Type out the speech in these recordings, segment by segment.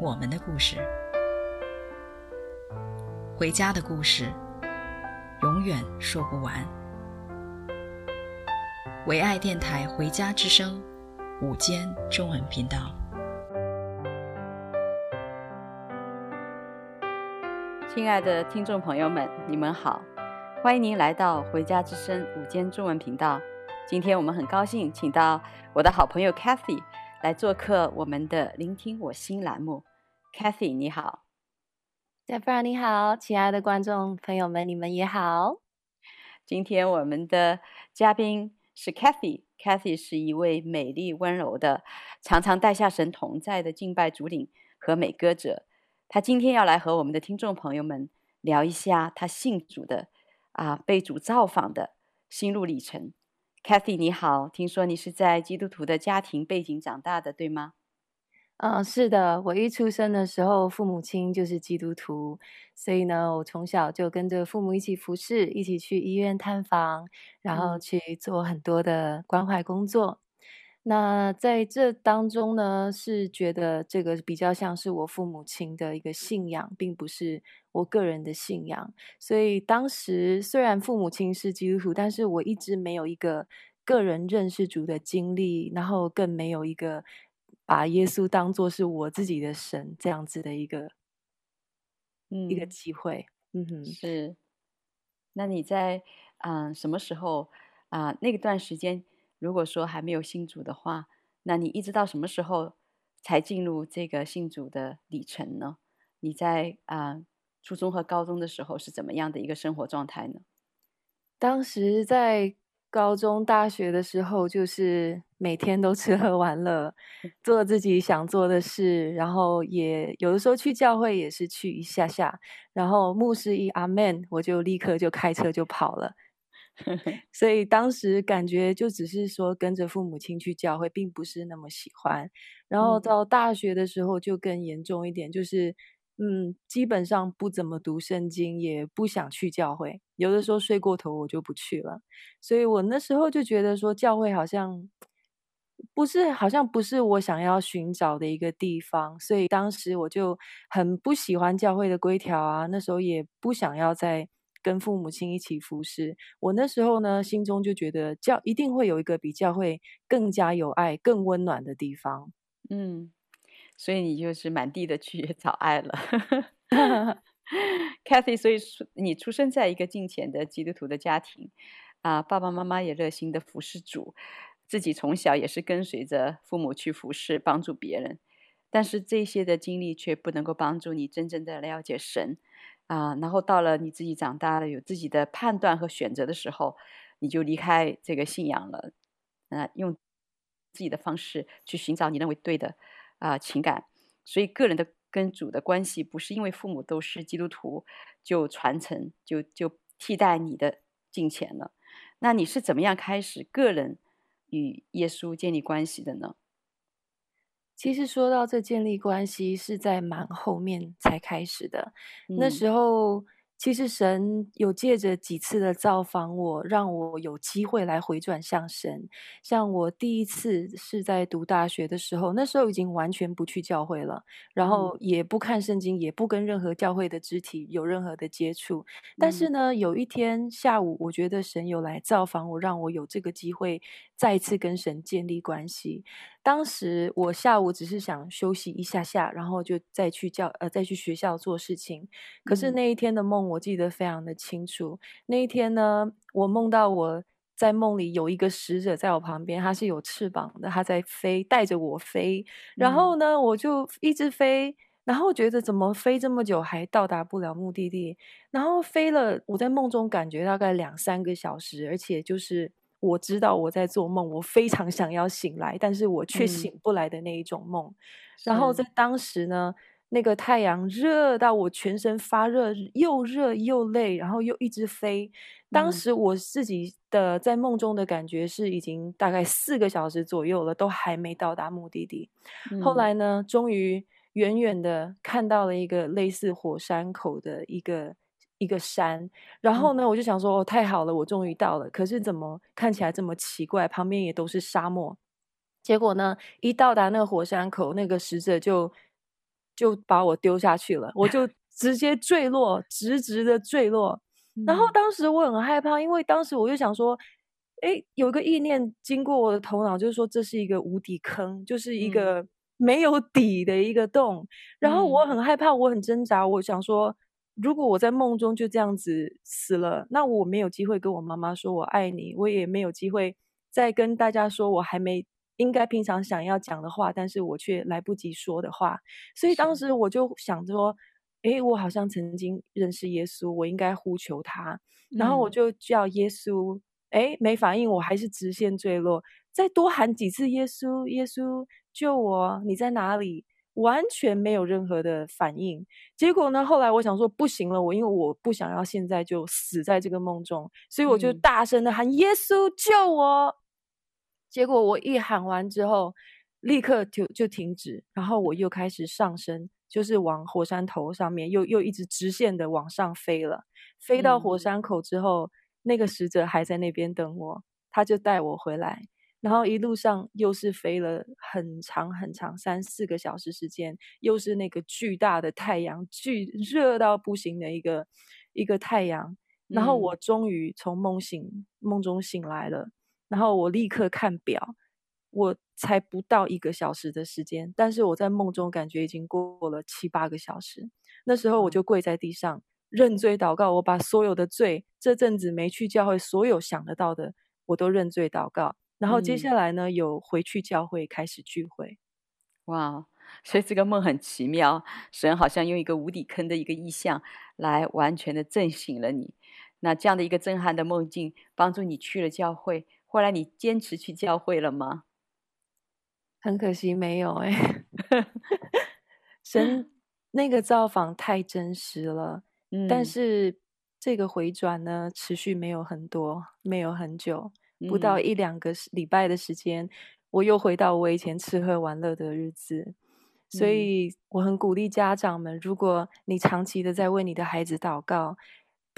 我们的故事，回家的故事，永远说不完。唯爱电台《回家之声》午间中文频道。亲爱的听众朋友们，你们好，欢迎您来到《回家之声》午间中文频道。今天我们很高兴请到我的好朋友 Cathy 来做客我们的“聆听我心”栏目。Cathy，你好。Deborah，你好，亲爱的观众朋友们，你们也好。今天我们的嘉宾是 Cathy，Cathy 是一位美丽温柔的，常常带下神同在的敬拜主领和美歌者。他今天要来和我们的听众朋友们聊一下他信主的啊，被主造访的心路历程。Cathy，你好，听说你是在基督徒的家庭背景长大的，对吗？嗯、呃，是的，我一出生的时候，父母亲就是基督徒，所以呢，我从小就跟着父母一起服侍，一起去医院探访，然后去做很多的关怀工作。那在这当中呢，是觉得这个比较像是我父母亲的一个信仰，并不是我个人的信仰。所以当时虽然父母亲是基督徒，但是我一直没有一个个人认识主的经历，然后更没有一个把耶稣当做是我自己的神这样子的一个，嗯，一个机会。嗯哼，是。那你在嗯、呃、什么时候啊、呃、那个段时间？如果说还没有信主的话，那你一直到什么时候才进入这个信主的里程呢？你在啊、呃、初中和高中的时候是怎么样的一个生活状态呢？当时在高中、大学的时候，就是每天都吃喝玩乐，做自己想做的事，然后也有的时候去教会也是去一下下，然后牧师一阿门，我就立刻就开车就跑了。所以当时感觉就只是说跟着父母亲去教会，并不是那么喜欢。然后到大学的时候就更严重一点，就是嗯，基本上不怎么读圣经，也不想去教会。有的时候睡过头，我就不去了。所以我那时候就觉得说，教会好像不是，好像不是我想要寻找的一个地方。所以当时我就很不喜欢教会的规条啊，那时候也不想要再。跟父母亲一起服侍，我那时候呢，心中就觉得教一定会有一个比教会更加有爱、更温暖的地方。嗯，所以你就是满地的去 找爱了，Cathy。所以你出生在一个敬虔的基督徒的家庭啊，爸爸妈妈也热心的服侍主，自己从小也是跟随着父母去服侍，帮助别人。但是这些的经历却不能够帮助你真正的了解神。啊，然后到了你自己长大了，有自己的判断和选择的时候，你就离开这个信仰了，啊，用自己的方式去寻找你认为对的啊情感。所以个人的跟主的关系，不是因为父母都是基督徒就传承，就就替代你的敬虔了。那你是怎么样开始个人与耶稣建立关系的呢？其实说到这建立关系，是在蛮后面才开始的。嗯、那时候，其实神有借着几次的造访我，让我有机会来回转向神。像我第一次是在读大学的时候，那时候已经完全不去教会了，然后也不看圣经，也不跟任何教会的肢体有任何的接触。但是呢，有一天下午，我觉得神有来造访我，让我有这个机会再次跟神建立关系。当时我下午只是想休息一下下，然后就再去教呃再去学校做事情。可是那一天的梦我记得非常的清楚。那一天呢，我梦到我在梦里有一个使者在我旁边，他是有翅膀的，他在飞，带着我飞。然后呢，我就一直飞，然后觉得怎么飞这么久还到达不了目的地。然后飞了，我在梦中感觉大概两三个小时，而且就是。我知道我在做梦，我非常想要醒来，但是我却醒不来的那一种梦。嗯、然后在当时呢，那个太阳热到我全身发热，又热又累，然后又一直飞。当时我自己的在梦中的感觉是，已经大概四个小时左右了，都还没到达目的地。嗯、后来呢，终于远远的看到了一个类似火山口的一个一个山，然后呢，我就想说，哦，太好了，我终于到了。可是怎么看起来这么奇怪？旁边也都是沙漠。结果呢，一到达那个火山口，那个使者就。就把我丢下去了，我就直接坠落，直直的坠落。然后当时我很害怕，因为当时我就想说，诶，有个意念经过我的头脑，就是说这是一个无底坑，就是一个没有底的一个洞。然后我很害怕，我很挣扎，我想说，如果我在梦中就这样子死了，那我没有机会跟我妈妈说我爱你，我也没有机会再跟大家说我还没。应该平常想要讲的话，但是我却来不及说的话，所以当时我就想着说，诶，我好像曾经认识耶稣，我应该呼求他，然后我就叫耶稣，诶，没反应，我还是直线坠落，再多喊几次耶稣，耶稣救我，你在哪里？完全没有任何的反应。结果呢，后来我想说不行了，我因为我不想要现在就死在这个梦中，所以我就大声的喊耶稣救我。结果我一喊完之后，立刻就就停止，然后我又开始上升，就是往火山头上面又又一直直线的往上飞了。飞到火山口之后，嗯、那个使者还在那边等我，他就带我回来，然后一路上又是飞了很长很长三四个小时时间，又是那个巨大的太阳，巨热到不行的一个一个太阳，然后我终于从梦醒梦中醒来了。然后我立刻看表，我才不到一个小时的时间，但是我在梦中感觉已经过了七八个小时。那时候我就跪在地上认罪祷告，我把所有的罪，这阵子没去教会，所有想得到的，我都认罪祷告。然后接下来呢，有回去教会开始聚会。哇，所以这个梦很奇妙，神好像用一个无底坑的一个意象来完全的震醒了你。那这样的一个震撼的梦境，帮助你去了教会。后来你坚持去教会了吗？很可惜没有哎、欸。神那个造访太真实了，嗯、但是这个回转呢，持续没有很多，没有很久，不到一两个礼拜的时间，嗯、我又回到我以前吃喝玩乐的日子。所以我很鼓励家长们，如果你长期的在为你的孩子祷告。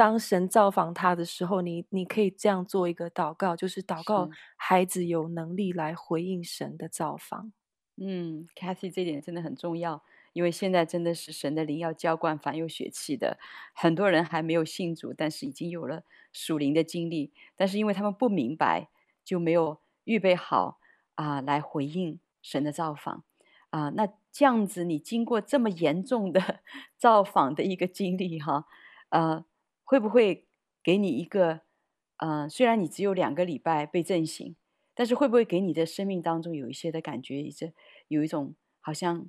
当神造访他的时候，你你可以这样做一个祷告，就是祷告孩子有能力来回应神的造访。嗯，Cathy 这点真的很重要，因为现在真的是神的灵要浇灌凡有血气的，很多人还没有信主，但是已经有了属灵的经历，但是因为他们不明白，就没有预备好啊、呃，来回应神的造访啊、呃。那这样子，你经过这么严重的 造访的一个经历，哈，呃。会不会给你一个，嗯、虽然你只有两个礼拜被震醒，但是会不会给你的生命当中有一些的感觉，这有一种好像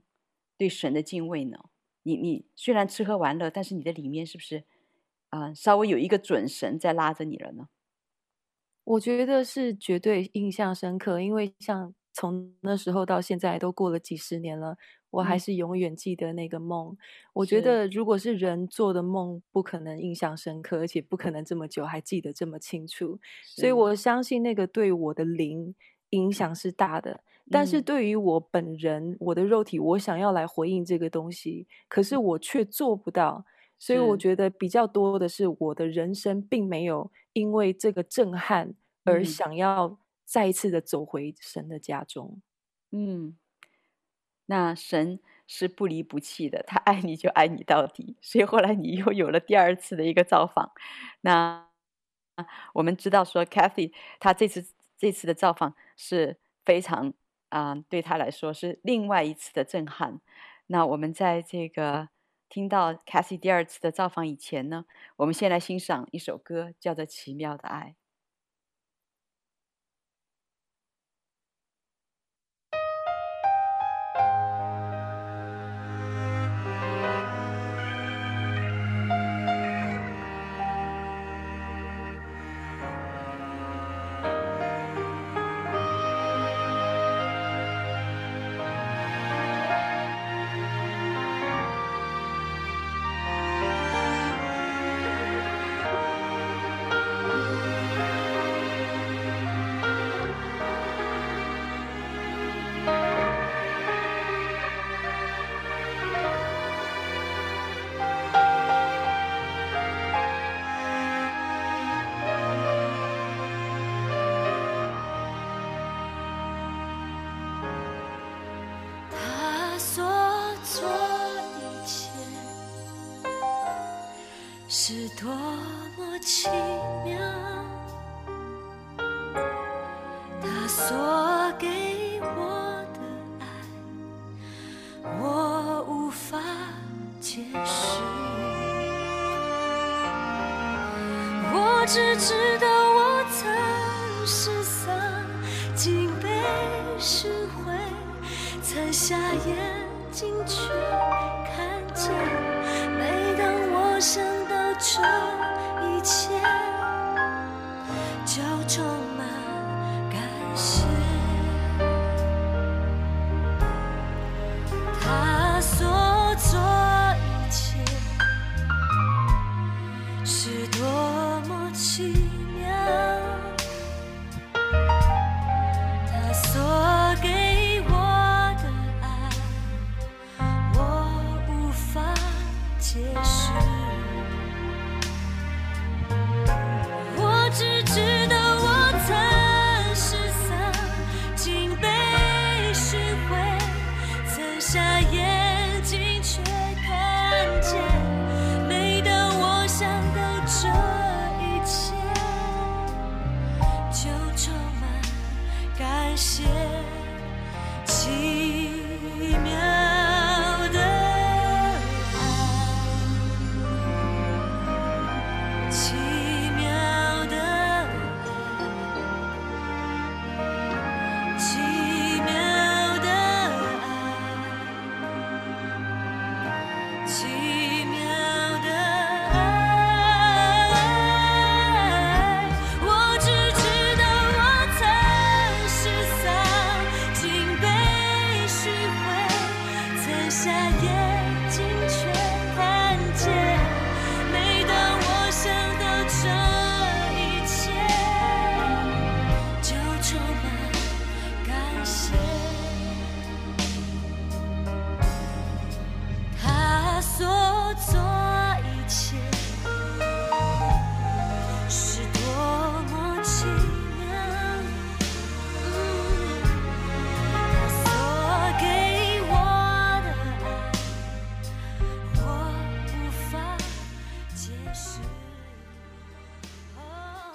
对神的敬畏呢？你你虽然吃喝玩乐，但是你的里面是不是，啊、稍微有一个准神在拉着你了呢？我觉得是绝对印象深刻，因为像从那时候到现在都过了几十年了。我还是永远记得那个梦。嗯、我觉得，如果是人做的梦，不可能印象深刻，而且不可能这么久还记得这么清楚。所以我相信那个对我的灵影响是大的。嗯、但是对于我本人，我的肉体，我想要来回应这个东西，可是我却做不到。所以我觉得比较多的是，我的人生并没有因为这个震撼而想要再一次的走回神的家中。嗯。那神是不离不弃的，他爱你就爱你到底，所以后来你又有了第二次的一个造访。那我们知道说，Cathy 他这次这次的造访是非常啊、对他来说是另外一次的震撼。那我们在这个听到 Cathy 第二次的造访以前呢，我们先来欣赏一首歌，叫做《奇妙的爱》。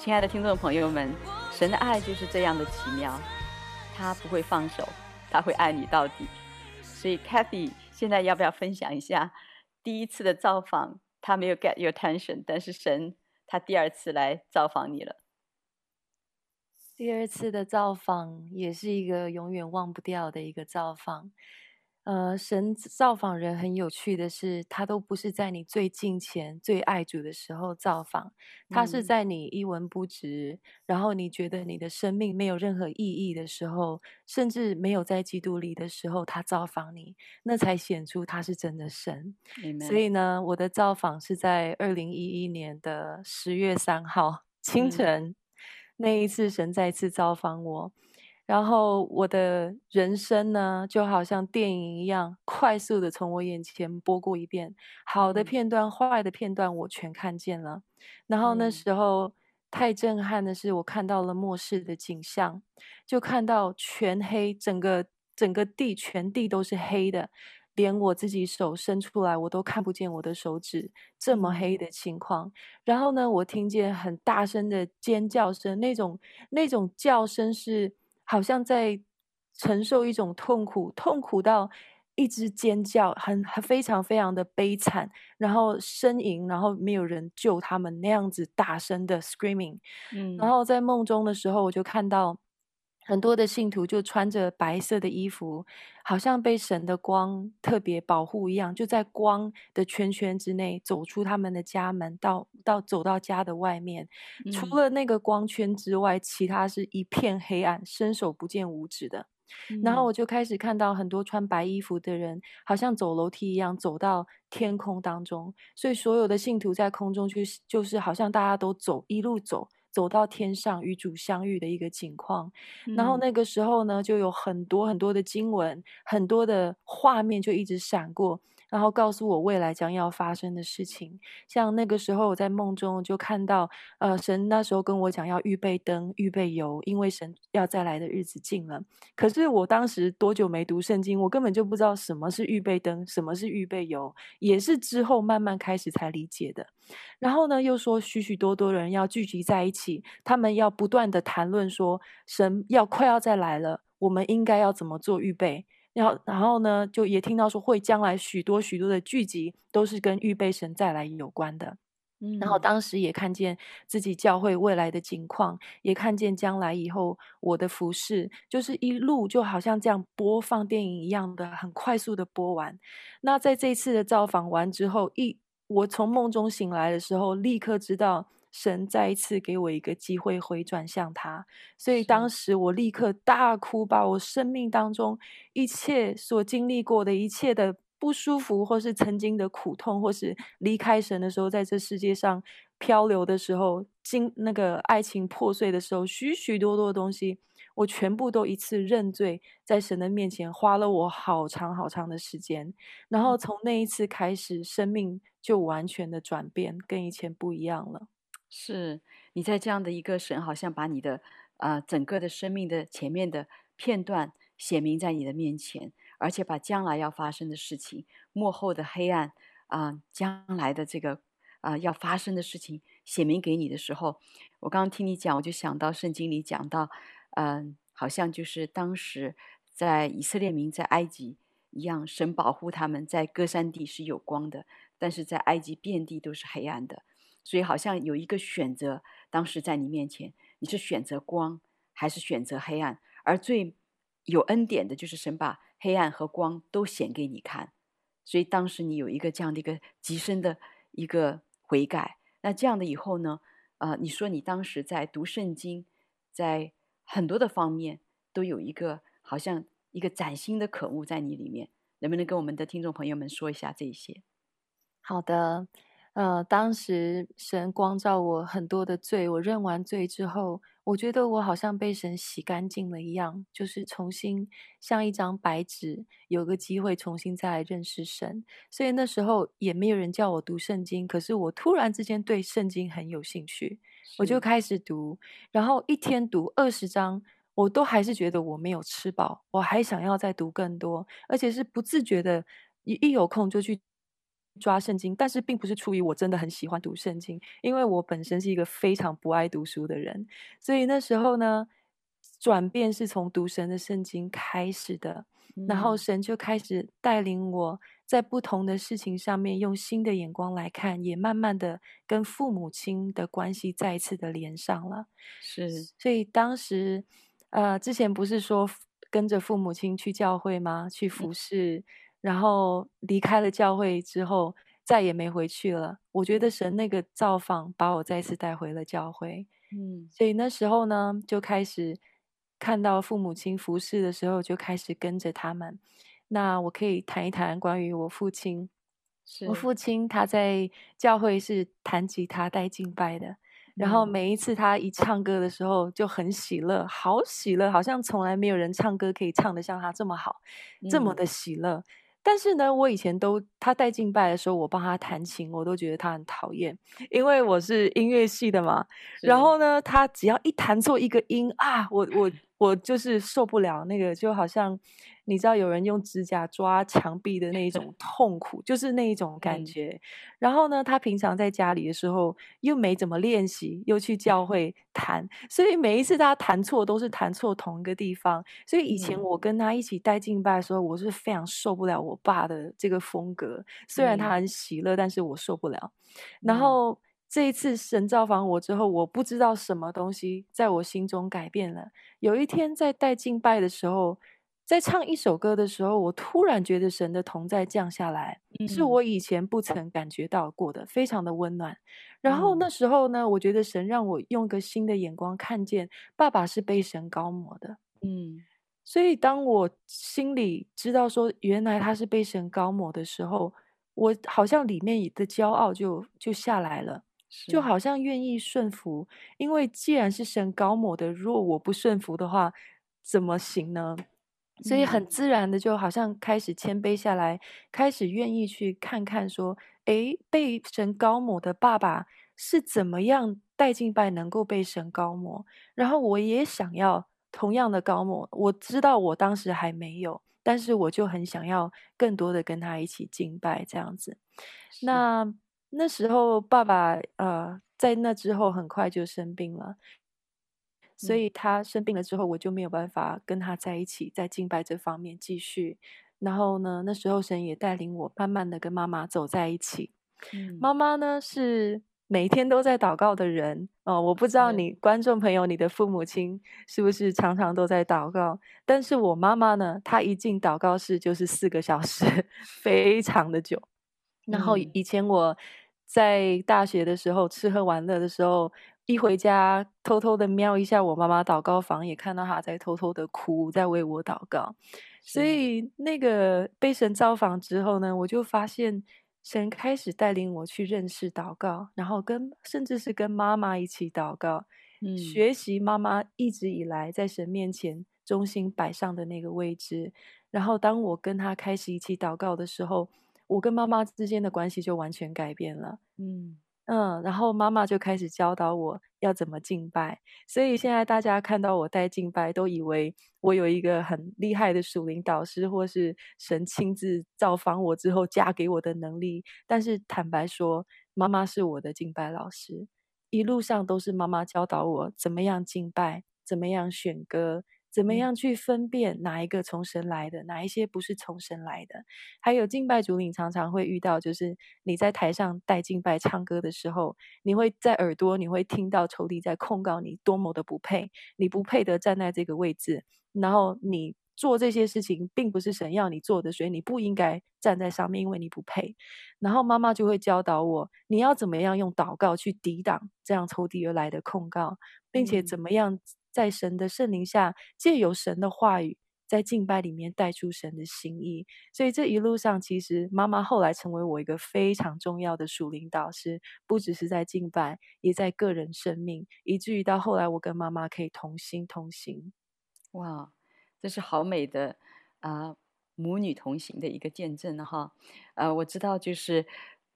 亲爱的听众朋友们，神的爱就是这样的奇妙，他不会放手，他会爱你到底。所以，Kathy 现在要不要分享一下第一次的造访？他没有 get your attention，但是神他第二次来造访你了。第二次的造访也是一个永远忘不掉的一个造访。呃，神造访人很有趣的是，他都不是在你最近前、最爱主的时候造访，他是在你一文不值，嗯、然后你觉得你的生命没有任何意义的时候，甚至没有在基督里的时候，他造访你，那才显出他是真的神。所以呢，我的造访是在二零一一年的十月三号清晨，嗯、那一次神再次造访我。然后我的人生呢，就好像电影一样，快速的从我眼前播过一遍，好的片段、坏的片段，我全看见了。然后那时候太震撼的是，我看到了末世的景象，就看到全黑，整个整个地全地都是黑的，连我自己手伸出来，我都看不见我的手指，这么黑的情况。然后呢，我听见很大声的尖叫声，那种那种叫声是。好像在承受一种痛苦，痛苦到一直尖叫，很很非常非常的悲惨，然后呻吟，然后没有人救他们，那样子大声的 screaming。嗯，然后在梦中的时候，我就看到很多的信徒就穿着白色的衣服，好像被神的光特别保护一样，就在光的圈圈之内走出他们的家门，到到走到家的外面。嗯、除了那个光圈之外，其他是一片黑暗，伸手不见五指的。嗯、然后我就开始看到很多穿白衣服的人，好像走楼梯一样走到天空当中。所以所有的信徒在空中去，就是好像大家都走一路走。走到天上与主相遇的一个情况，然后那个时候呢，就有很多很多的经文，很多的画面就一直闪过。然后告诉我未来将要发生的事情。像那个时候我在梦中就看到，呃，神那时候跟我讲要预备灯、预备油，因为神要再来的日子近了。可是我当时多久没读圣经，我根本就不知道什么是预备灯，什么是预备油，也是之后慢慢开始才理解的。然后呢，又说许许多多人要聚集在一起，他们要不断的谈论说，神要快要再来了，我们应该要怎么做预备？要然后呢，就也听到说会将来许多许多的聚集都是跟预备神再来有关的。嗯，然后当时也看见自己教会未来的景况，也看见将来以后我的服饰，就是一路就好像这样播放电影一样的，很快速的播完。那在这次的造访完之后，一我从梦中醒来的时候，立刻知道。神再一次给我一个机会回转向他，所以当时我立刻大哭，把我生命当中一切所经历过的一切的不舒服，或是曾经的苦痛，或是离开神的时候，在这世界上漂流的时候，经那个爱情破碎的时候，许许多多的东西，我全部都一次认罪，在神的面前花了我好长好长的时间，然后从那一次开始，生命就完全的转变，跟以前不一样了。是你在这样的一个神，好像把你的呃整个的生命的前面的片段写明在你的面前，而且把将来要发生的事情、幕后的黑暗啊、将来的这个啊、要发生的事情写明给你的时候，我刚刚听你讲，我就想到圣经里讲到，嗯、好像就是当时在以色列民在埃及一样，神保护他们在歌山地是有光的，但是在埃及遍地都是黑暗的。所以好像有一个选择，当时在你面前，你是选择光还是选择黑暗？而最有恩典的就是神把黑暗和光都显给你看。所以当时你有一个这样的一个极深的一个悔改。那这样的以后呢？呃，你说你当时在读圣经，在很多的方面都有一个好像一个崭新的可悟在你里面，能不能跟我们的听众朋友们说一下这些？好的。呃，当时神光照我很多的罪，我认完罪之后，我觉得我好像被神洗干净了一样，就是重新像一张白纸，有个机会重新再来认识神。所以那时候也没有人叫我读圣经，可是我突然之间对圣经很有兴趣，我就开始读，然后一天读二十章，我都还是觉得我没有吃饱，我还想要再读更多，而且是不自觉的，一一有空就去。抓圣经，但是并不是出于我真的很喜欢读圣经，因为我本身是一个非常不爱读书的人，所以那时候呢，转变是从读神的圣经开始的，嗯、然后神就开始带领我在不同的事情上面用新的眼光来看，也慢慢的跟父母亲的关系再一次的连上了。是，所以当时，呃，之前不是说跟着父母亲去教会吗？去服侍。嗯然后离开了教会之后，再也没回去了。我觉得神那个造访把我再次带回了教会，嗯，所以那时候呢，就开始看到父母亲服侍的时候，就开始跟着他们。那我可以谈一谈关于我父亲。是我父亲他在教会是弹吉他带敬拜的，然后每一次他一唱歌的时候就很喜乐，好喜乐，好像从来没有人唱歌可以唱得像他这么好，这么的喜乐。嗯但是呢，我以前都他带敬拜的时候，我帮他弹琴，我都觉得他很讨厌，因为我是音乐系的嘛。然后呢，他只要一弹错一个音啊，我我我就是受不了那个，就好像。你知道有人用指甲抓墙壁的那一种痛苦，就是那一种感觉。然后呢，他平常在家里的时候又没怎么练习，又去教 会弹，所以每一次他弹错都是弹错同一个地方。所以以前我跟他一起带敬拜的时候，我是非常受不了我爸的这个风格。虽然他很喜乐，但是我受不了。然后这一次神造访我之后，我不知道什么东西在我心中改变了。有一天在带敬拜的时候。在唱一首歌的时候，我突然觉得神的同在降下来，嗯、是我以前不曾感觉到过的，非常的温暖。然后那时候呢，我觉得神让我用一个新的眼光看见爸爸是被神高抹的。嗯，所以当我心里知道说原来他是被神高抹的时候，我好像里面的骄傲就就下来了，就好像愿意顺服，因为既然是神高某的，如果我不顺服的话，怎么行呢？所以很自然的就好像开始谦卑下来，开始愿意去看看说，诶，被神高某的爸爸是怎么样带敬拜能够被神高某，然后我也想要同样的高某。我知道我当时还没有，但是我就很想要更多的跟他一起敬拜这样子。那那时候爸爸呃，在那之后很快就生病了。所以他生病了之后，我就没有办法跟他在一起，在敬拜这方面继续。然后呢，那时候神也带领我，慢慢的跟妈妈走在一起。嗯、妈妈呢是每天都在祷告的人哦。我不知道你观众朋友，你的父母亲是不是常常都在祷告？但是我妈妈呢，她一进祷告室就是四个小时，非常的久。然后以前我在大学的时候，吃喝玩乐的时候。一回家，偷偷的瞄一下我妈妈祷告房，也看到她在偷偷的哭，在为我祷告。所以那个被神造访之后呢，我就发现神开始带领我去认识祷告，然后跟甚至是跟妈妈一起祷告，嗯，学习妈妈一直以来在神面前中心摆上的那个位置。然后当我跟她开始一起祷告的时候，我跟妈妈之间的关系就完全改变了，嗯。嗯，然后妈妈就开始教导我要怎么敬拜，所以现在大家看到我带敬拜，都以为我有一个很厉害的属灵导师，或是神亲自造访我之后嫁给我的能力。但是坦白说，妈妈是我的敬拜老师，一路上都是妈妈教导我怎么样敬拜，怎么样选歌。怎么样去分辨哪一个从神来的，哪一些不是从神来的？还有敬拜主领常常会遇到，就是你在台上带敬拜唱歌的时候，你会在耳朵你会听到仇敌在控告你多么的不配，你不配得站在这个位置，然后你做这些事情并不是神要你做的，所以你不应该站在上面，因为你不配。然后妈妈就会教导我，你要怎么样用祷告去抵挡这样仇敌而来的控告，并且怎么样。在神的圣灵下，借由神的话语，在敬拜里面带出神的心意。所以这一路上，其实妈妈后来成为我一个非常重要的属灵导师，不只是在敬拜，也在个人生命，以至于到后来，我跟妈妈可以同心同行。哇，这是好美的啊，母女同行的一个见证哈。呃，我知道，就是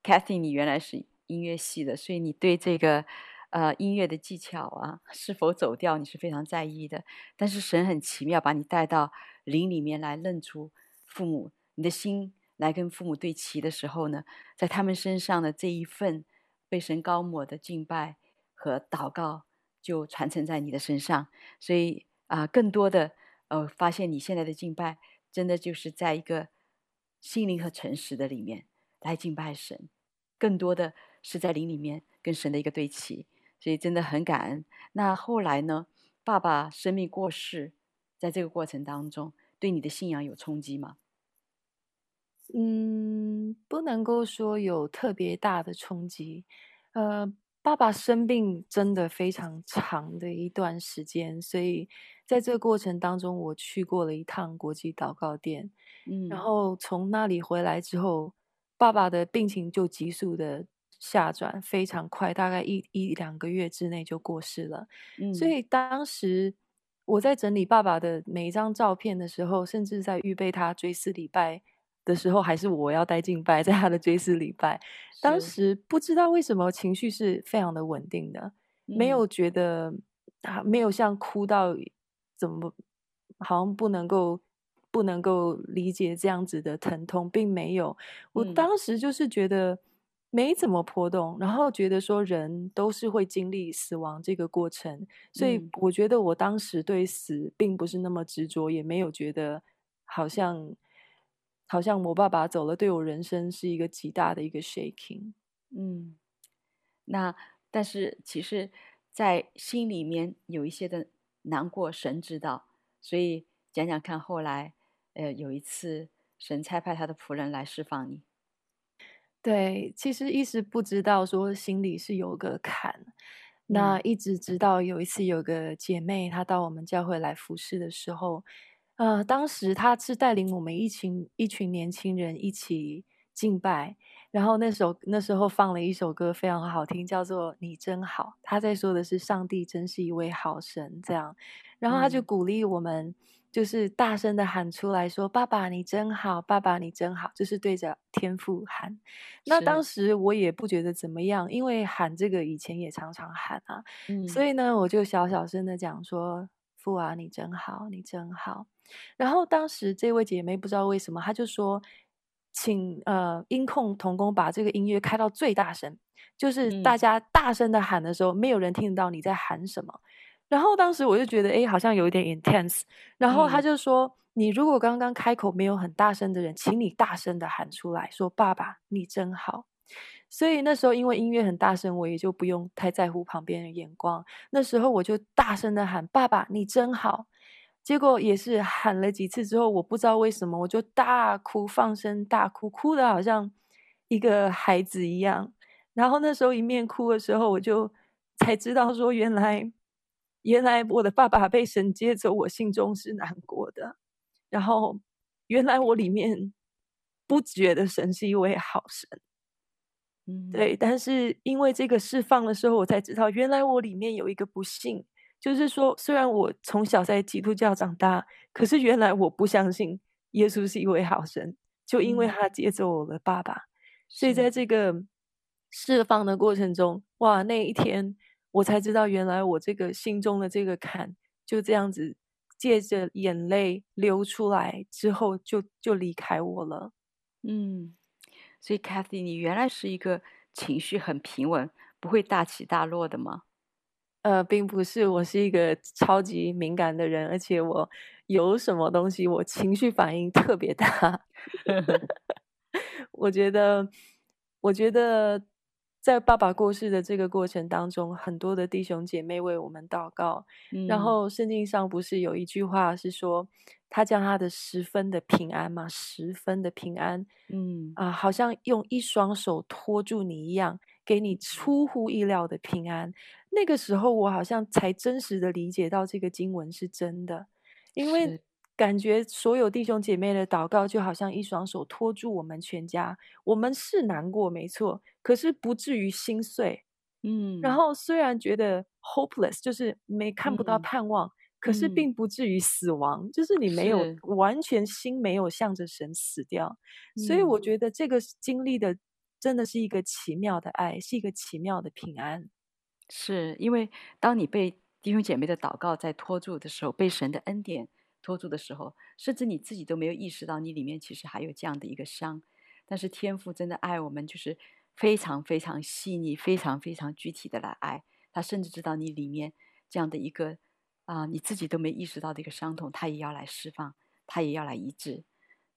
Kathy，你原来是音乐系的，所以你对这个。呃，音乐的技巧啊，是否走调，你是非常在意的。但是神很奇妙，把你带到灵里面来认出父母，你的心来跟父母对齐的时候呢，在他们身上的这一份被神高抹的敬拜和祷告，就传承在你的身上。所以啊、更多的呃，发现你现在的敬拜，真的就是在一个心灵和诚实的里面来敬拜神，更多的是在灵里面跟神的一个对齐。所以真的很感恩。那后来呢？爸爸生命过世，在这个过程当中，对你的信仰有冲击吗？嗯，不能够说有特别大的冲击。呃，爸爸生病真的非常长的一段时间，所以在这个过程当中，我去过了一趟国际祷告店。嗯，然后从那里回来之后，爸爸的病情就急速的。下转非常快，大概一一两个月之内就过世了。嗯，所以当时我在整理爸爸的每一张照片的时候，甚至在预备他追思礼拜的时候，还是我要带敬拜在他的追思礼拜。当时不知道为什么情绪是非常的稳定的，没有觉得啊，没有像哭到怎么好像不能够不能够理解这样子的疼痛，并没有。我当时就是觉得。没怎么波动，然后觉得说人都是会经历死亡这个过程，所以我觉得我当时对死并不是那么执着，也没有觉得好像好像我爸爸走了，对我人生是一个极大的一个 shaking。嗯，那但是其实，在心里面有一些的难过，神知道，所以讲讲看，后来呃有一次神差派他的仆人来释放你。对，其实一直不知道说心里是有个坎，那一直直到有一次有个姐妹她到我们教会来服侍的时候，呃，当时她是带领我们一群一群年轻人一起敬拜，然后那首那时候放了一首歌非常好听，叫做《你真好》，她在说的是上帝真是一位好神这样，然后她就鼓励我们。就是大声的喊出来说：“爸爸，你真好，爸爸，你真好。”就是对着天父喊。那当时我也不觉得怎么样，因为喊这个以前也常常喊啊。嗯，所以呢，我就小小声的讲说：“父啊，你真好，你真好。”然后当时这位姐妹不知道为什么，她就说：“请呃音控童工把这个音乐开到最大声，就是大家大声的喊的时候，没有人听得到你在喊什么。”然后当时我就觉得，哎，好像有一点 intense。然后他就说：“嗯、你如果刚刚开口没有很大声的人，请你大声的喊出来说‘爸爸，你真好’。”所以那时候因为音乐很大声，我也就不用太在乎旁边的眼光。那时候我就大声的喊：“爸爸，你真好。”结果也是喊了几次之后，我不知道为什么，我就大哭，放声大哭，哭的好像一个孩子一样。然后那时候一面哭的时候，我就才知道说，原来。原来我的爸爸被神接走，我心中是难过的。然后，原来我里面不觉得神是一位好神，嗯，对。但是因为这个释放的时候，我才知道，原来我里面有一个不幸，就是说，虽然我从小在基督教长大，可是原来我不相信耶稣是一位好神，就因为他接走我的爸爸。所以在这个释放的过程中，哇，那一天。我才知道，原来我这个心中的这个坎就这样子，借着眼泪流出来之后就，就就离开我了。嗯，所以 Cathy，你原来是一个情绪很平稳、不会大起大落的吗？呃，并不是，我是一个超级敏感的人，而且我有什么东西，我情绪反应特别大。我觉得，我觉得。在爸爸过世的这个过程当中，很多的弟兄姐妹为我们祷告。嗯、然后圣经上不是有一句话是说，他将他的十分的平安嘛，十分的平安，嗯啊，好像用一双手托住你一样，给你出乎意料的平安。那个时候，我好像才真实的理解到这个经文是真的，因为。感觉所有弟兄姐妹的祷告就好像一双手托住我们全家，我们是难过没错，可是不至于心碎，嗯。然后虽然觉得 hopeless，就是没看不到盼望，嗯、可是并不至于死亡，嗯、就是你没有完全心没有向着神死掉。所以我觉得这个经历的真的是一个奇妙的爱，是一个奇妙的平安。是因为当你被弟兄姐妹的祷告在托住的时候，被神的恩典。托住的时候，甚至你自己都没有意识到，你里面其实还有这样的一个伤。但是天父真的爱我们，就是非常非常细腻、非常非常具体的来爱。他甚至知道你里面这样的一个啊、呃，你自己都没意识到的一个伤痛，他也要来释放，他也要来医治。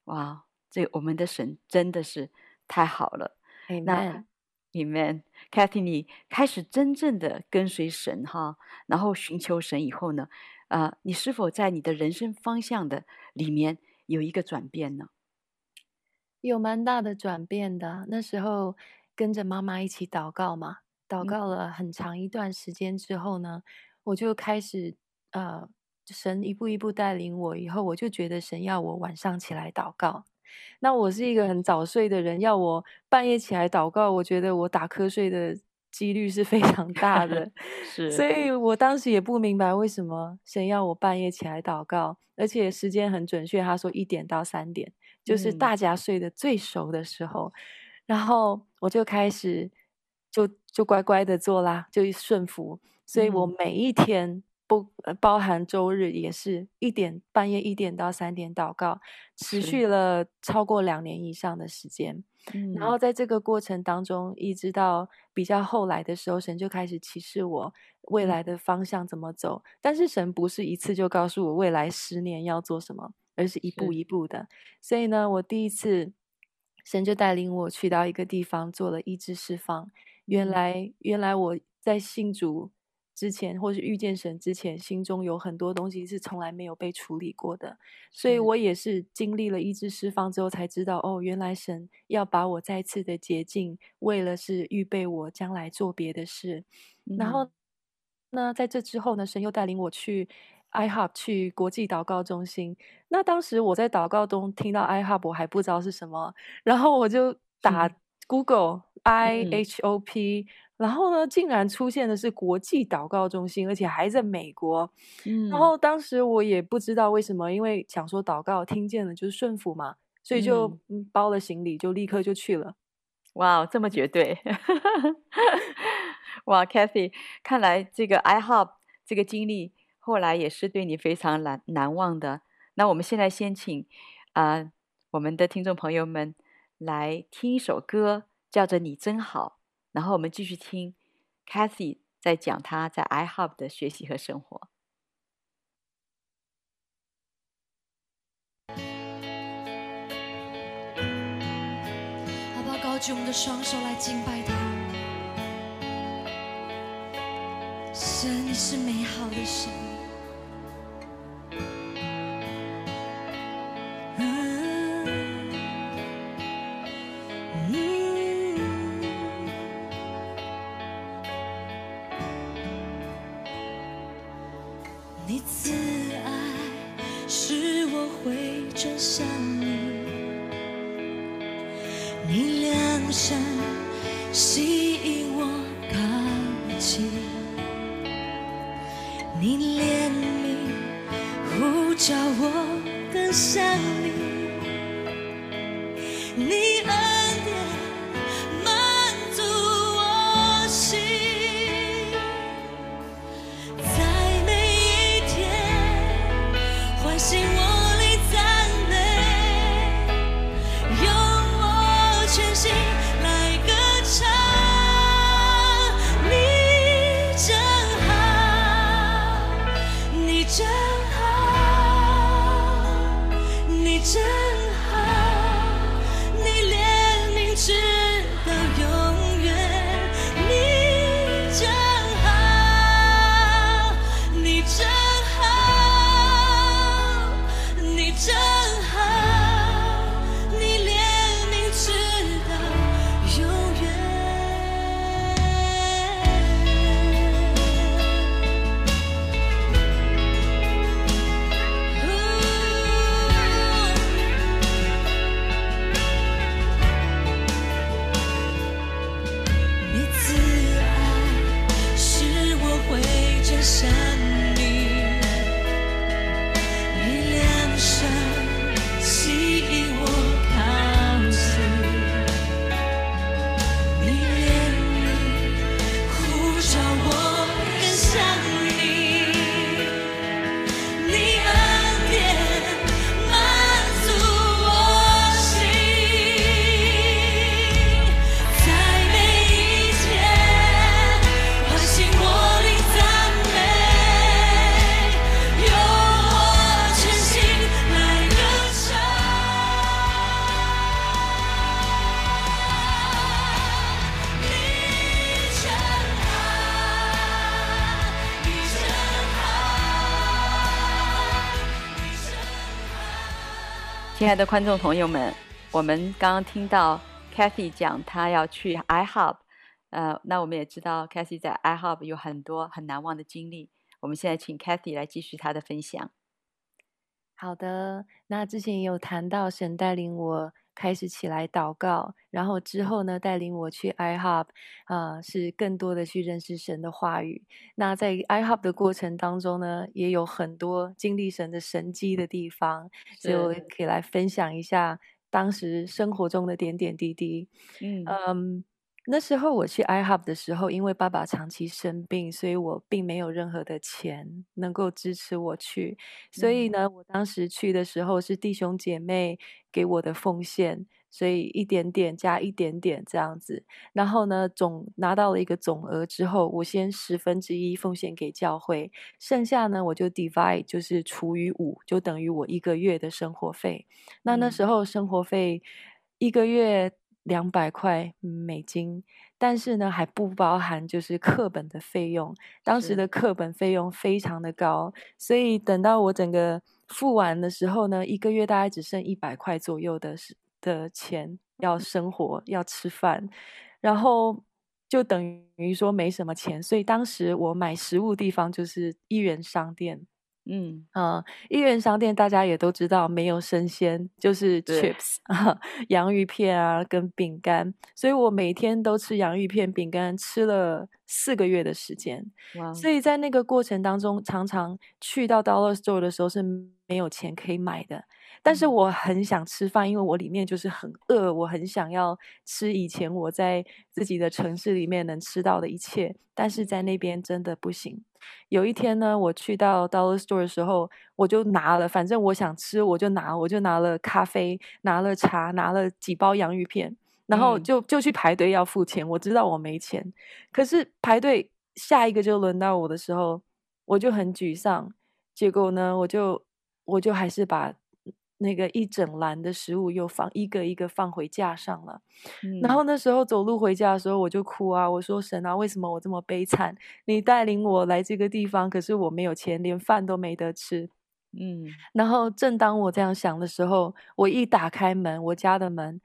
哇，这我们的神真的是太好了。Amen 那 Amen，Cathy，你开始真正的跟随神哈，然后寻求神以后呢？啊、呃，你是否在你的人生方向的里面有一个转变呢？有蛮大的转变的。那时候跟着妈妈一起祷告嘛，祷告了很长一段时间之后呢，嗯、我就开始呃，神一步一步带领我，以后我就觉得神要我晚上起来祷告。那我是一个很早睡的人，要我半夜起来祷告，我觉得我打瞌睡的。几率是非常大的，是，所。以我当时也不明白为什么神要我半夜起来祷告，而且时间很准确，他说一点到三点，就是大家睡得最熟的时候，嗯、然后我就开始就就乖乖的做啦，就顺服，所以我每一天。不包含周日，也是一点半夜一点到三点祷告，持续了超过两年以上的时间。嗯、然后在这个过程当中，一直到比较后来的时候，神就开始启示我未来的方向怎么走。但是神不是一次就告诉我未来十年要做什么，而是一步一步的。所以呢，我第一次神就带领我去到一个地方做了医治释放。原来，嗯、原来我在信主。之前或是遇见神之前，心中有很多东西是从来没有被处理过的，所以我也是经历了医治释放之后才知道，哦，原来神要把我再次的洁净，为了是预备我将来做别的事。嗯、然后，那在这之后呢，神又带领我去 iHub 去国际祷告中心。那当时我在祷告中听到 iHub，我还不知道是什么，然后我就打 Google、嗯、I H O P。然后呢，竟然出现的是国际祷告中心，而且还在美国。嗯，然后当时我也不知道为什么，因为想说祷告听见了就是顺服嘛，所以就包了行李，就立刻就去了。哇，这么绝对！哇，Cathy，看来这个 IHOP 这个经历后来也是对你非常难难忘的。那我们现在先请啊、呃，我们的听众朋友们来听一首歌，叫做《你真好》，然后我们继续听 Cathy 在讲她在 IHOP 的学习和生活。好不好？高举我们的双手来敬拜他。神，你是美好的神。我想你。你两扇吸引我靠近。爱的观众朋友们，我们刚刚听到 Cathy 讲她要去 IHOP，呃，那我们也知道 Cathy 在 IHOP 有很多很难忘的经历。我们现在请 Cathy 来继续她的分享。好的，那之前也有谈到神带领我。开始起来祷告，然后之后呢，带领我去 iHub，啊、呃，是更多的去认识神的话语。那在 iHub 的过程当中呢，也有很多经历神的神迹的地方，所以我可以来分享一下当时生活中的点点滴滴。嗯。Um, 那时候我去 iHub 的时候，因为爸爸长期生病，所以我并没有任何的钱能够支持我去。所以呢，我当时去的时候是弟兄姐妹给我的奉献，所以一点点加一点点这样子。然后呢，总拿到了一个总额之后，我先十分之一奉献给教会，剩下呢我就 divide 就是除以五，就等于我一个月的生活费。那那时候生活费一个月。两百块美金，但是呢还不包含就是课本的费用。当时的课本费用非常的高，所以等到我整个付完的时候呢，一个月大概只剩一百块左右的的钱要生活要吃饭，然后就等于说没什么钱。所以当时我买食物地方就是一元商店。嗯啊，一元商店大家也都知道，没有生鲜就是 chips 啊，洋芋片啊跟饼干，所以我每天都吃洋芋片、饼干，吃了四个月的时间。哇！所以在那个过程当中，常常去到 Dollar Store 的时候是没有钱可以买的。但是我很想吃饭，因为我里面就是很饿，我很想要吃以前我在自己的城市里面能吃到的一切，但是在那边真的不行。有一天呢，我去到 Dollar Store 的时候，我就拿了，反正我想吃，我就拿，我就拿了咖啡，拿了茶，拿了几包洋芋片，然后就就去排队要付钱。我知道我没钱，可是排队下一个就轮到我的时候，我就很沮丧。结果呢，我就我就还是把。那个一整篮的食物又放一个一个放回架上了，嗯，然后那时候走路回家的时候我就哭啊，我说神啊，为什么我这么悲惨？你带领我来这个地方，可是我没有钱，连饭都没得吃。嗯，然后正当我这样想的时候，我一打开门，我家的门，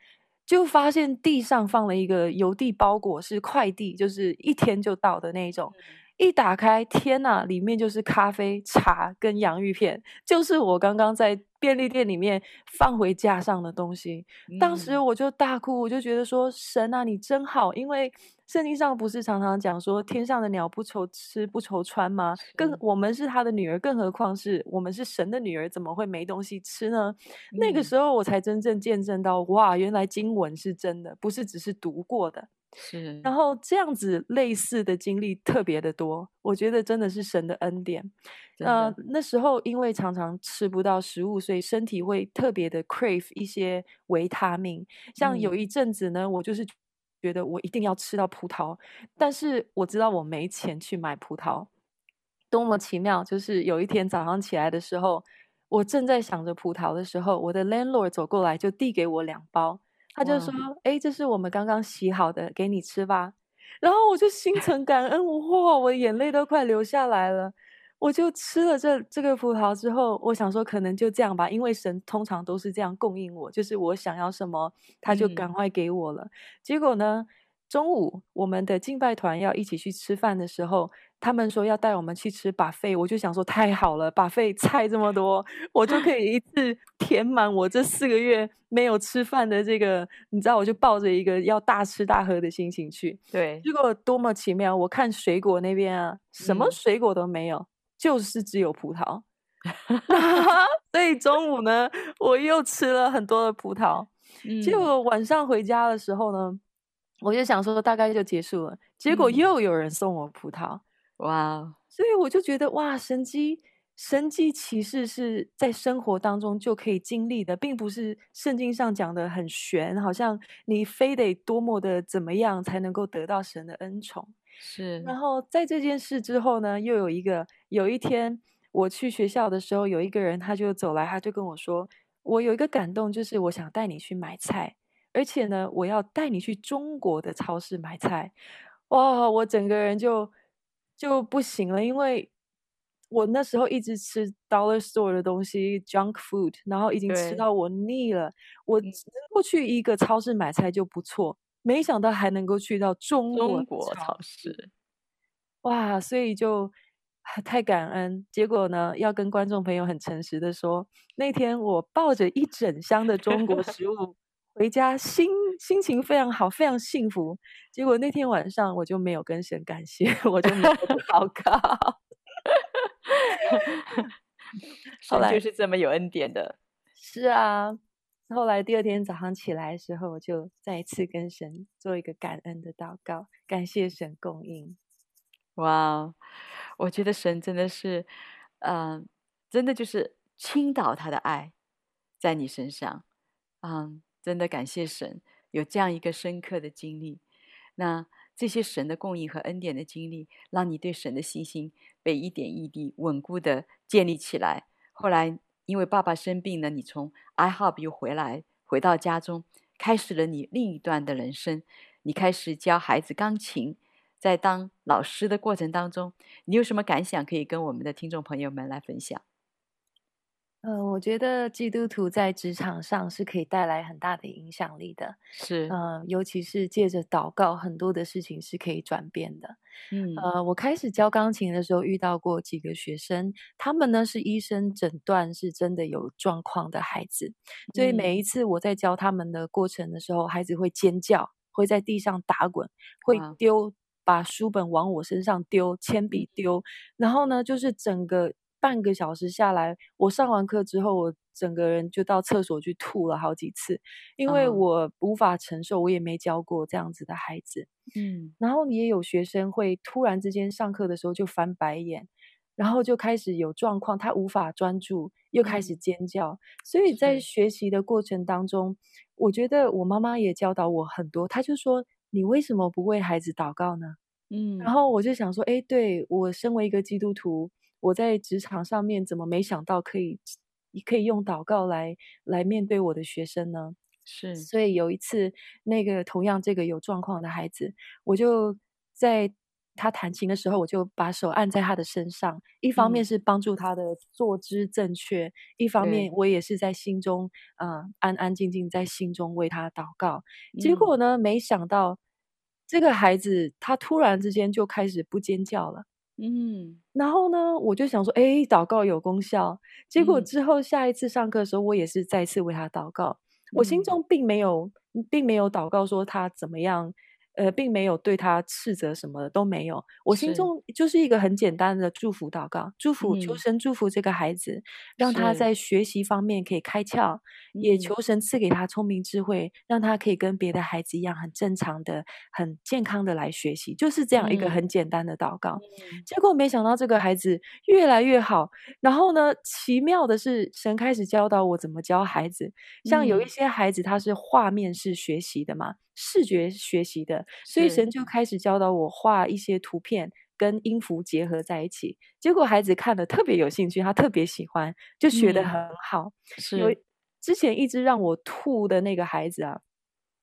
就发现地上放了一个邮递包裹，是快递，就是一天就到的那种。一打开，天呐，里面就是咖啡、茶跟洋芋片，就是我刚刚在便利店里面放回架上的东西。当时我就大哭，我就觉得说：“神啊，你真好！”因为圣经上不是常常讲说，天上的鸟不愁吃不愁穿吗？更我们是他的女儿，更何况是我们是神的女儿，怎么会没东西吃呢？那个时候我才真正见证到，哇，原来经文是真的，不是只是读过的。是，然后这样子类似的经历特别的多，我觉得真的是神的恩典。呃，那时候因为常常吃不到食物，所以身体会特别的 crave 一些维他命。像有一阵子呢，嗯，我就是觉得我一定要吃到葡萄，但是我知道我没钱去买葡萄。多么奇妙！就是有一天早上起来的时候，我正在想着葡萄的时候，我的 landlord 走过来就递给我两包。他就说：“哎，这是我们刚刚洗好的，给你吃吧。”然后我就心存感恩，哇，我的眼泪都快流下来了。我就吃了这这个葡萄之后，我想说可能就这样吧，因为神通常都是这样供应我，就是我想要什么，他就赶快给我了。嗯。结果呢，中午我们的敬拜团要一起去吃饭的时候。他们说要带我们去吃 buffet，我就想说太好了，buffet 菜这么多，我就可以一次填满我这四个月没有吃饭的这个，你知道，我就抱着一个要大吃大喝的心情去。对，结果多么奇妙！我看水果那边啊，什么水果都没有，嗯、就是只有葡萄。所以中午呢，我又吃了很多的葡萄。嗯、结果晚上回家的时候呢，我就想说大概就结束了，结果又有人送我葡萄。哇所以我就觉得哇，神迹神迹奇事是在生活当中就可以经历的，并不是圣经上讲的很玄，好像你非得多么的怎么样才能够得到神的恩宠。是。然后在这件事之后呢，又有一个，有一天我去学校的时候，有一个人他就走来，他就跟我说，我有一个感动，就是我想带你去买菜，而且呢，我要带你去中国的超市买菜。哇，我整个人就。就不行了，因为我那时候一直吃 Dollar Store 的东西，junk food，然后已经吃到我腻了。我能够去一个超市买菜就不错，没想到还能够去到中国，中国超市，哇！所以就太感恩。结果呢，要跟观众朋友很诚实的说，那天我抱着一整箱的中国食物。回家心心情非常好，非常幸福。结果那天晚上我就没有跟神感谢，我就没有祷告。后来就是这么有恩典的。是啊，后来第二天早上起来的时候，我就再一次跟神做一个感恩的祷告，感谢神供应。哇，我觉得神真的是，嗯、呃，真的就是倾倒他的爱在你身上，嗯。真的感谢神有这样一个深刻的经历，那这些神的供应和恩典的经历，让你对神的信心被一点一滴稳固的建立起来。后来因为爸爸生病了，你从 I hope 又回来，回到家中，开始了你另一段的人生。你开始教孩子钢琴，在当老师的过程当中，你有什么感想可以跟我们的听众朋友们来分享？嗯、呃，我觉得基督徒在职场上是可以带来很大的影响力的，是，嗯、呃，尤其是借着祷告，很多的事情是可以转变的。嗯，呃，我开始教钢琴的时候，遇到过几个学生，他们呢是医生诊断是真的有状况的孩子，所以每一次我在教他们的过程的时候，孩子会尖叫，会在地上打滚，会丢，把书本往我身上丢，铅笔丢，然后呢，就是整个。半个小时下来，我上完课之后，我整个人就到厕所去吐了好几次，因为我无法承受，我也没教过这样子的孩子。嗯，然后也有学生会突然之间上课的时候就翻白眼，然后就开始有状况，他无法专注，又开始尖叫。嗯，所以在学习的过程当中，我觉得我妈妈也教导我很多。她就说：“你为什么不为孩子祷告呢？”嗯，然后我就想说：“诶，对，我身为一个基督徒。”我在职场上面怎么没想到可以，可以用祷告来来面对我的学生呢？是，所以有一次，那个同样这个有状况的孩子，我就在他弹琴的时候，我就把手按在他的身上，一方面是帮助他的坐姿正确，嗯、一方面我也是在心中啊、呃、安安静静在心中为他祷告。结果呢，嗯、没想到这个孩子他突然之间就开始不尖叫了。嗯，然后呢，我就想说，哎，祷告有功效。结果之后下一次上课的时候，我也是再次为他祷告。嗯、我心中并没有，并没有祷告说他怎么样。呃，并没有对他斥责什么的都没有，我心中就是一个很简单的祝福祷告，祝福求神祝福这个孩子，嗯、让他在学习方面可以开窍，也求神赐给他聪明智慧，让他可以跟别的孩子一样很正常的、很健康的来学习，就是这样一个很简单的祷告。嗯、结果没想到这个孩子越来越好，然后呢，奇妙的是神开始教导我怎么教孩子，像有一些孩子他是画面式学习的嘛。视觉学习的，所以神就开始教导我画一些图片跟音符结合在一起。结果孩子看了特别有兴趣，他特别喜欢，就学得很好。嗯、是有之前一直让我吐的那个孩子啊。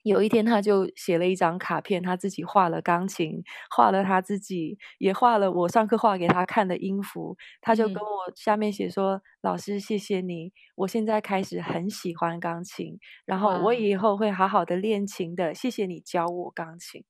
有一天，他就写了一张卡片，他自己画了钢琴，画了他自己，也画了我上课画给他看的音符。他就跟我下面写说：“嗯、老师，谢谢你，我现在开始很喜欢钢琴，然后我以后会好好的练琴的。谢谢你教我钢琴。”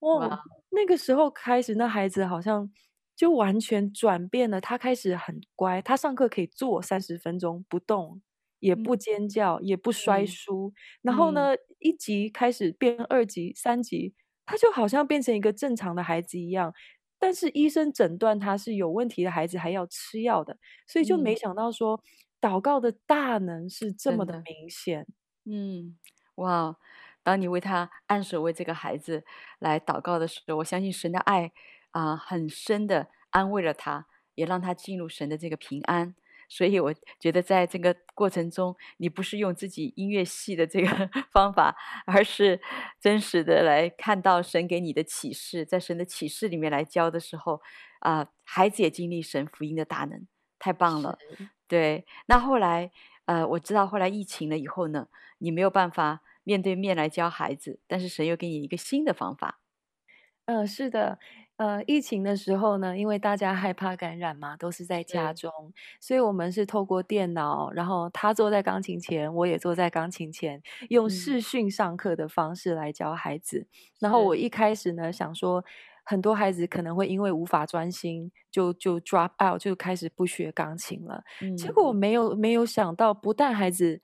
哇，那个时候开始，那孩子好像就完全转变了。他开始很乖，他上课可以坐三十分钟不动。也不尖叫，嗯、也不摔书，嗯、然后呢，嗯、一级开始变二级、三级，他就好像变成一个正常的孩子一样。但是医生诊断他是有问题的孩子，还要吃药的，所以就没想到说，嗯、祷告的大能是这么的明显。嗯，哇！当你为他按手为这个孩子来祷告的时候，我相信神的爱啊、呃，很深的安慰了他，也让他进入神的这个平安。所以我觉得，在这个过程中，你不是用自己音乐系的这个 方法，而是真实的来看到神给你的启示，在神的启示里面来教的时候，啊、呃，孩子也经历神福音的大能，太棒了。对，那后来，呃，我知道后来疫情了以后呢，你没有办法面对面来教孩子，但是神又给你一个新的方法。嗯、呃，是的。呃，疫情的时候呢，因为大家害怕感染嘛，都是在家中，所以我们是透过电脑，然后他坐在钢琴前，我也坐在钢琴前，用视讯上课的方式来教孩子。嗯、然后我一开始呢，想说很多孩子可能会因为无法专心，就就 drop out，就开始不学钢琴了。嗯、结果我没有没有想到，不但孩子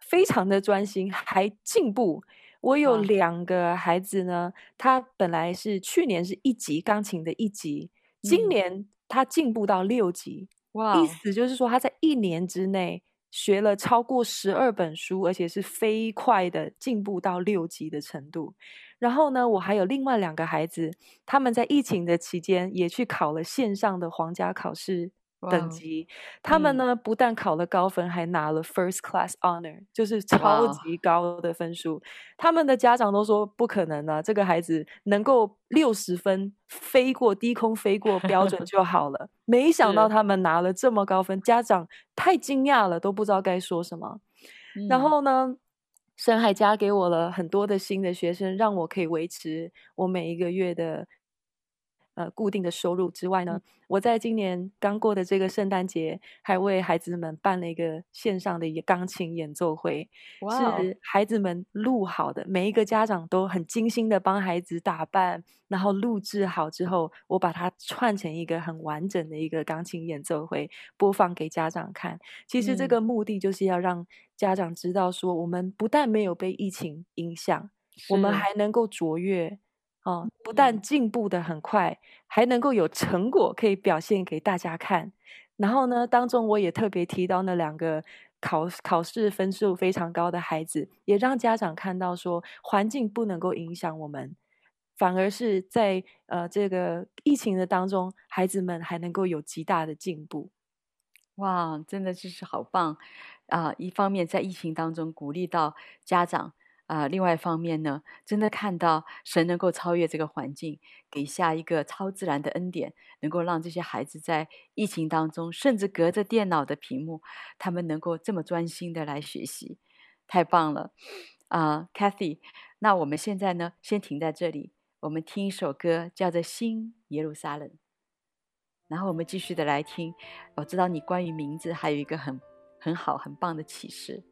非常的专心，还进步。我有两个孩子呢，他本来是去年是一级钢琴的一级，今年他进步到六级，哇！意思就是说他在一年之内学了超过十二本书，而且是飞快的进步到六级的程度。然后呢，我还有另外两个孩子，他们在疫情的期间也去考了线上的皇家考试。等级，他们呢，不但考了高分，还拿了 First Class Honor，就是超级高的分数。他们的家长都说不可能啊，这个孩子能够六十分飞过低空飞过标准就好了。没想到他们拿了这么高分，家长太惊讶了，都不知道该说什么。然后呢，深海家给我了很多的新的学生，让我可以维持我每一个月的。呃固定的收入之外呢，我在今年刚过的这个圣诞节，还为孩子们办了一个线上的一个钢琴演奏会，哇是孩子们录好的，每一个家长都很精心的帮孩子打扮，然后录制好之后，我把它串成一个很完整的一个钢琴演奏会，播放给家长看。其实这个目的就是要让家长知道说，我们不但没有被疫情影响，我们还能够卓越。哦，不但进步的很快，还能够有成果可以表现给大家看。然后呢，当中我也特别提到那两个考考试分数非常高的孩子，也让家长看到说，环境不能够影响我们，反而是在呃这个疫情的当中，孩子们还能够有极大的进步。哇，真的就是好棒啊！一方面在疫情当中鼓励到家长。啊、另外一方面呢，真的看到神能够超越这个环境，给下一个超自然的恩典，能够让这些孩子在疫情当中，甚至隔着电脑的屏幕，他们能够这么专心的来学习，太棒了！啊、呃，Cathy，那我们现在呢，先停在这里，我们听一首歌，叫做《新耶路撒冷》，然后我们继续的来听。我知道你关于名字还有一个很很好很棒的启示。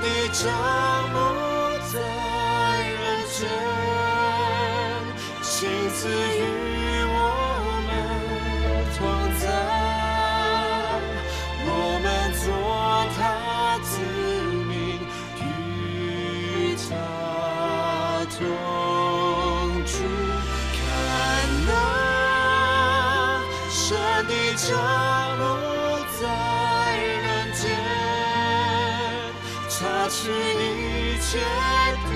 事都过去了，这是一切。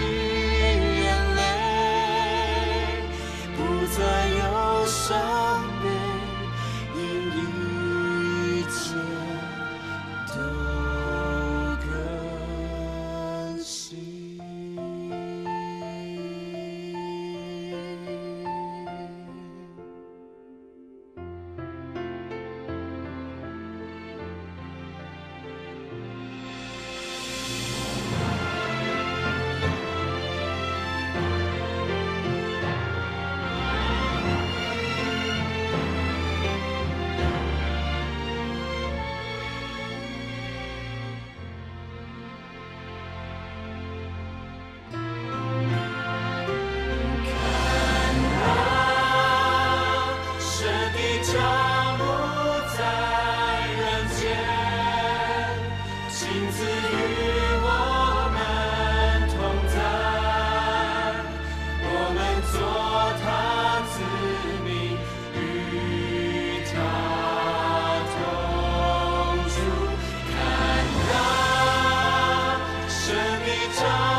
慕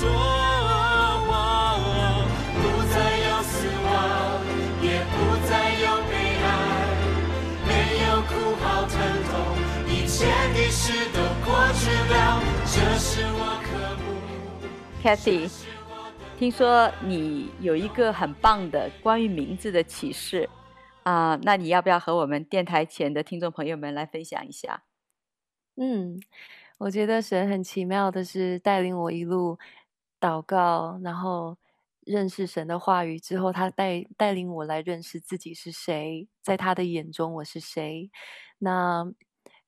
同坐。不再有死亡，也不再有悲哀，没有哭号疼痛，一切的事都过去了。这是我渴慕。Cathy，听说你有一个很棒的关于名字的启示。啊，那你要不要和我们电台前的听众朋友们来分享一下？嗯，我觉得神很奇妙的是带领我一路祷告，然后认识神的话语之后，他带带领我来认识自己是谁，在他的眼中我是谁。那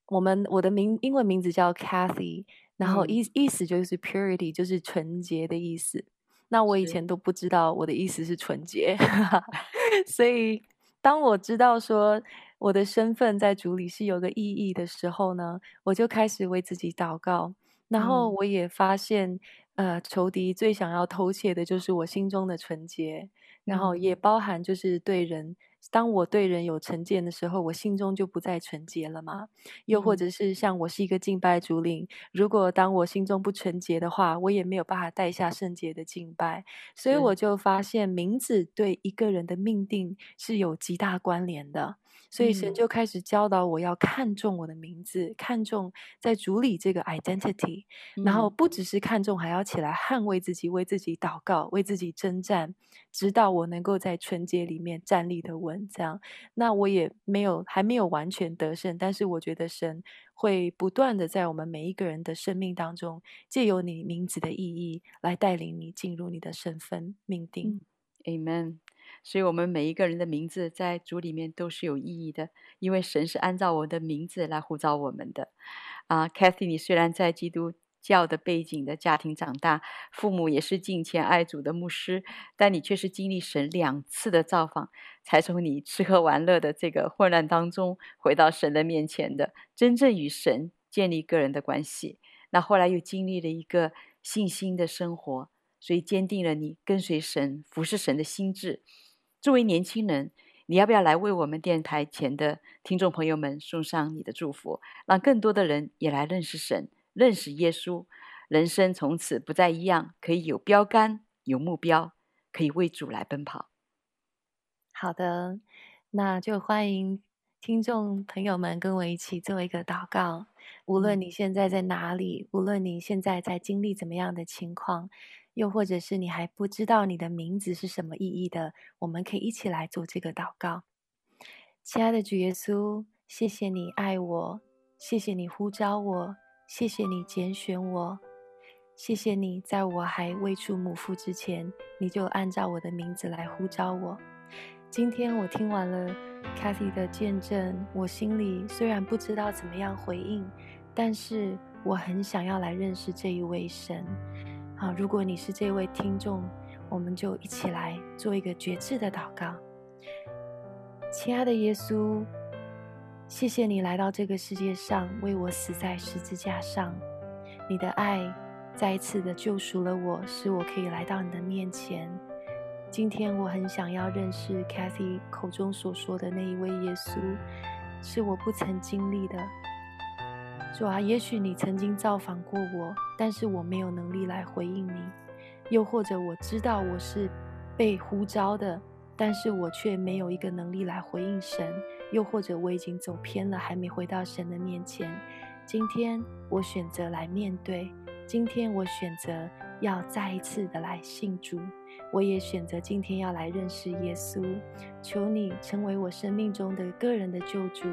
我们我的名英文名字叫 Cathy，然后意意思就是 purity，就是纯洁的意思。那我以前都不知道我的意思是纯洁，所以。当我知道说我的身份在主里是有个意义的时候呢，我就开始为自己祷告。然后我也发现，呃，仇敌最想要偷窃的就是我心中的纯洁，然后也包含就是对人。当我对人有成见的时候，我心中就不再纯洁了嘛？又或者是像我是一个敬拜主领，如果当我心中不纯洁的话，我也没有办法带下圣洁的敬拜。所以我就发现，名字对一个人的命定是有极大关联的。所以神就开始教导我要看重我的名字，嗯、看重在主里这个 identity，然后不只是看重，还要起来捍卫自己，为自己祷告，为自己征战，直到我能够在纯洁里面站立的稳。这样，那我也没有还没有完全得胜，但是我觉得神会不断的在我们每一个人的生命当中，借由你名字的意义来带领你进入你的身份命定。嗯、Amen。所以，我们每一个人的名字在主里面都是有意义的，因为神是按照我的名字来呼召我们的。啊，Cathy，你虽然在基督教的背景的家庭长大，父母也是敬虔爱主的牧师，但你却是经历神两次的造访，才从你吃喝玩乐的这个混乱当中回到神的面前的，真正与神建立个人的关系。那后来又经历了一个信心的生活，所以坚定了你跟随神、服侍神的心志。作为年轻人，你要不要来为我们电台前的听众朋友们送上你的祝福，让更多的人也来认识神、认识耶稣，人生从此不再一样，可以有标杆、有目标，可以为主来奔跑。好的，那就欢迎听众朋友们跟我一起做一个祷告。无论你现在在哪里，无论你现在在经历怎么样的情况。又或者是你还不知道你的名字是什么意义的，我们可以一起来做这个祷告。亲爱的主耶稣，谢谢你爱我，谢谢你呼召我，谢谢你拣选我，谢谢你在我还未出母腹之前，你就按照我的名字来呼召我。今天我听完了 Cathy 的见证，我心里虽然不知道怎么样回应，但是我很想要来认识这一位神。好，如果你是这位听众，我们就一起来做一个决志的祷告。亲爱的耶稣，谢谢你来到这个世界上，为我死在十字架上。你的爱再一次的救赎了我，使我可以来到你的面前。今天我很想要认识 Cathy 口中所说的那一位耶稣，是我不曾经历的。主啊，也许你曾经造访过我，但是我没有能力来回应你；又或者我知道我是被呼召的，但是我却没有一个能力来回应神；又或者我已经走偏了，还没回到神的面前。今天我选择来面对，今天我选择要再一次的来信主，我也选择今天要来认识耶稣。求你成为我生命中的个人的救主。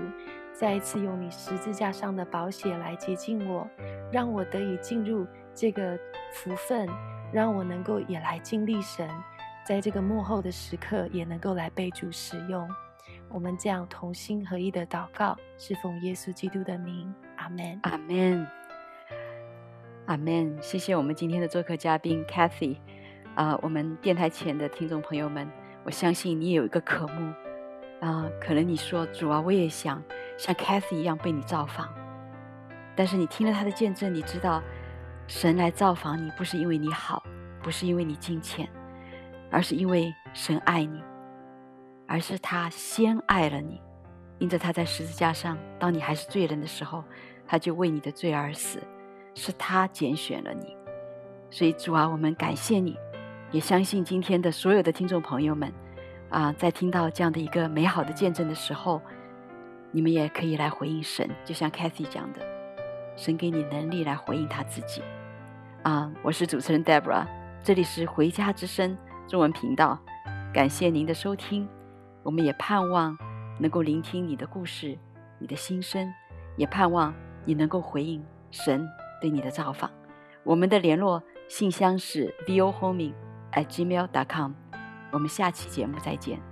再一次用你十字架上的宝血来洁净我，让我得以进入这个福分，让我能够也来经历神，在这个末后的时刻也能够来被主使用。我们这样同心合一的祷告，是奉耶稣基督的名，阿门，阿门，阿门。谢谢我们今天的做客嘉宾 Cathy，啊、呃，我们电台前的听众朋友们，我相信你也有一个渴慕。啊、呃，可能你说主啊，我也想像 Cathy 一样被你造访。但是你听了他的见证，你知道神来造访你，不是因为你好，不是因为你金钱，而是因为神爱你，而是他先爱了你，因着他在十字架上，当你还是罪人的时候，他就为你的罪而死，是他拣选了你。所以主啊，我们感谢你，也相信今天的所有的听众朋友们，啊，在听到这样的一个美好的见证的时候，你们也可以来回应神，就像 Cathy 讲的，神给你能力来回应他自己。啊，我是主持人 Deborah，这里是回家之声中文频道，感谢您的收听，我们也盼望能够聆听你的故事，你的心声，也盼望你能够回应神对你的造访。我们的联络信箱是 vohoming at gmail.com，我们下期节目再见。